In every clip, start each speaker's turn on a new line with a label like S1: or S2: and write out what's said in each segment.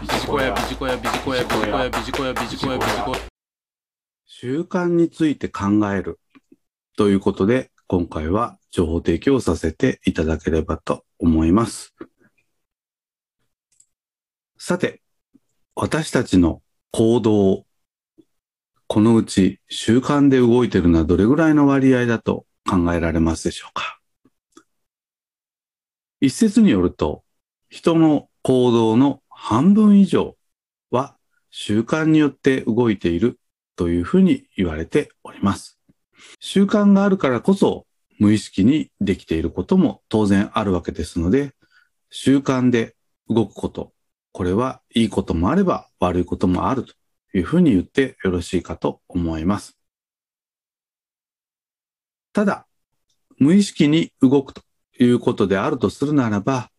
S1: ビジコヤビジコヤビジコヤビジコヤ。ビジコヤビジコヤビジコヤ
S2: 習慣について考えるということで、今回は情報提供させていただければと思います。さて、私たちの行動、このうち習慣で動いているのはどれぐらいの割合だと考えられますでしょうか？一説によると、人の行動の半分以上は習慣によって動いているというふうに言われております。習慣があるからこそ無意識にできていることも当然あるわけですので、習慣で動くこと、これはいいこともあれば悪いこともあるというふうに言ってよろしいかと思います。ただ、無意識に動くということであるとするならば、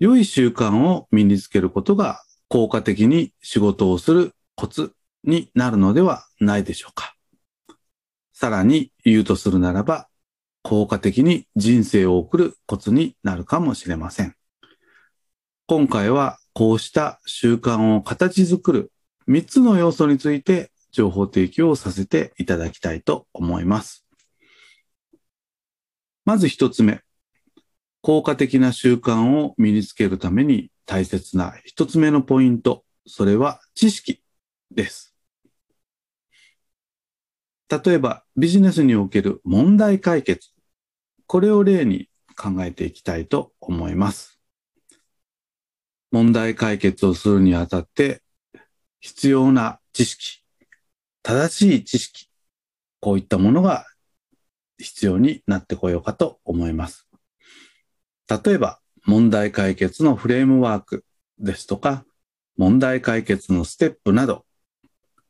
S2: 良い習慣を身につけることが効果的に仕事をするコツになるのではないでしょうか。さらに言うとするならば、効果的に人生を送るコツになるかもしれません。今回はこうした習慣を形作る3つの要素について情報提供をさせていただきたいと思います。まず1つ目。効果的な習慣を身につけるために大切な1つ目のポイント。それは知識です。例えばビジネスにおける問題解決。これを例に考えていきたいと思います。問題解決をするにあたって必要な知識、正しい知識、こういったものが必要になってこようかと思います。例えば問題解決のフレームワークですとか問題解決のステップなど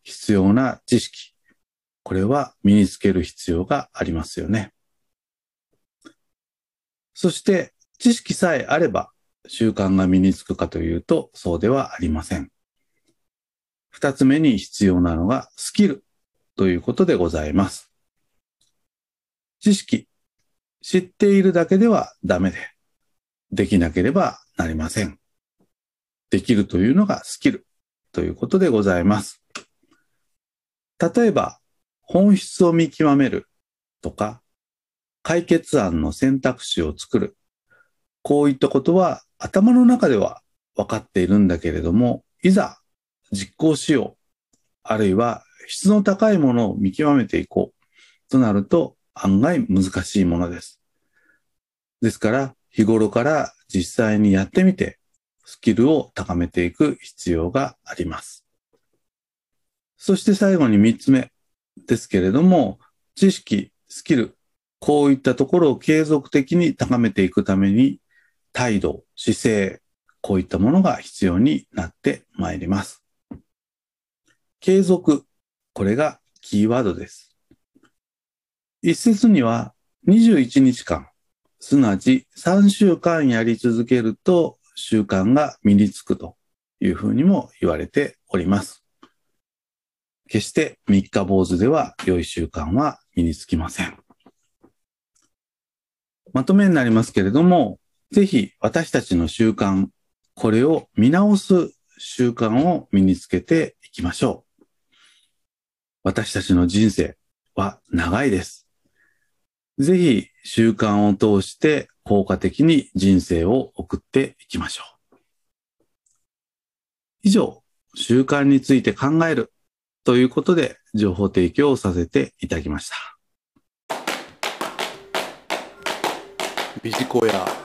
S2: 必要な知識、これは身につける必要がありますよね。そして知識さえあれば習慣が身につくかというとそうではありません。二つ目に必要なのがスキルということでございます。知識、知っているだけではダメで、できなければなりません。できるというのがスキルということでございます。例えば、本質を見極めるとか、解決案の選択肢を作る。こういったことは頭の中では分かっているんだけれども、いざ実行しよう。あるいは質の高いものを見極めていこう。となると案外難しいものです。ですから日頃から実際にやってみてスキルを高めていく必要があります。そして最後に三つ目ですけれども、知識、スキル、こういったところを継続的に高めていくために態度、姿勢、こういったものが必要になってまいります。継続、これがキーワードです。一説には21日間、すなわち3週間やり続けると習慣が身につくというふうにも言われております。決して三日坊主では良い習慣は身につきません。まとめになりますけれども、ぜひ私たちの習慣、これを見直す習慣を身につけていきましょう。私たちの人生は長いです。ぜひ習慣を通して効果的に人生を送っていきましょう。以上、習慣について考えるということで情報提供をさせていただきました。
S1: ビジコヤ